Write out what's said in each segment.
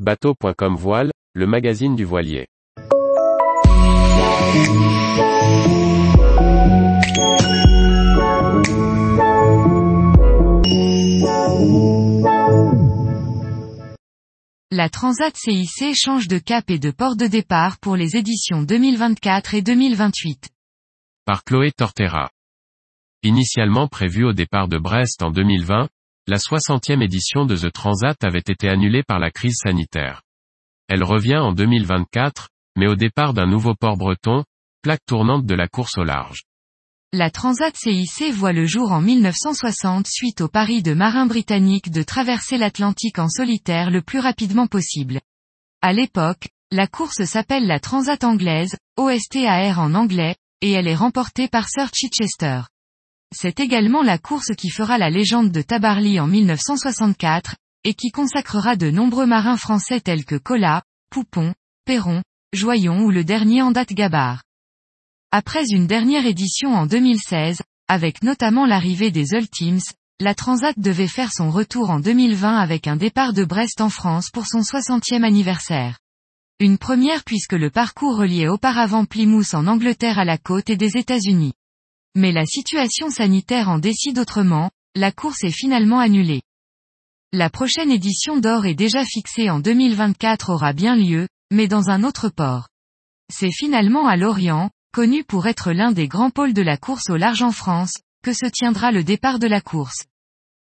Bateau.com Voile, le magazine du voilier. La Transat CIC change de cap et de port de départ pour les éditions 2024 et 2028. Par Chloé Tortera. Initialement prévue au départ de Brest en 2020, la 60e édition de The Transat avait été annulée par la crise sanitaire. Elle revient en 2024, mais au départ d'un nouveau port breton, plaque tournante de la course au large. La Transat CIC voit le jour en 1960 suite au pari de marins britanniques de traverser l'Atlantique en solitaire le plus rapidement possible. À l'époque, la course s'appelle la Transat anglaise, OSTAR en anglais, et elle est remportée par Sir Chichester. C'est également la course qui fera la légende de Tabarly en 1964, et qui consacrera de nombreux marins français tels que Collat, Poupon, Perron, Joyon ou le dernier en date Gabard. Après une dernière édition en 2016, avec notamment l'arrivée des Ultimes, la Transat devait faire son retour en 2020 avec un départ de Brest en France pour son 60e anniversaire. Une première puisque le parcours reliait auparavant Plymouth en Angleterre à la côte et des États-Unis. Mais la situation sanitaire en décide autrement, la course est finalement annulée. La prochaine édition d'or est déjà fixée en 2024 aura bien lieu, mais dans un autre port. C'est finalement à Lorient, connu pour être l'un des grands pôles de la course au large en France, que se tiendra le départ de la course.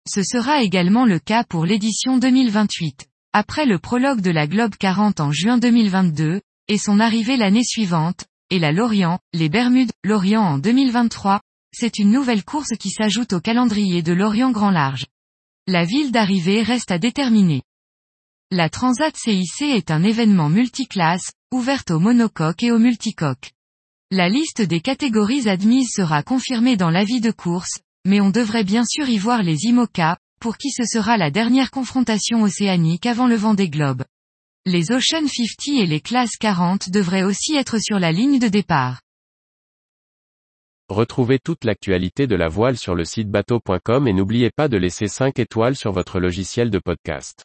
Ce sera également le cas pour l'édition 2028. Après le prologue de la Globe 40 en juin 2022, et son arrivée l'année suivante, et la Lorient, les Bermudes, Lorient en 2023, c'est une nouvelle course qui s'ajoute au calendrier de Lorient Grand Large. La ville d'arrivée reste à déterminer. La Transat CIC est un événement multiclasse, ouverte aux monocoques et aux multicoques. La liste des catégories admises sera confirmée dans l'avis de course, mais on devrait bien sûr y voir les IMOCA, pour qui ce sera la dernière confrontation océanique avant le vent des globes. Les Ocean 50 et les classes 40 devraient aussi être sur la ligne de départ. Retrouvez toute l'actualité de la voile sur le site bateau.com et n'oubliez pas de laisser 5 étoiles sur votre logiciel de podcast.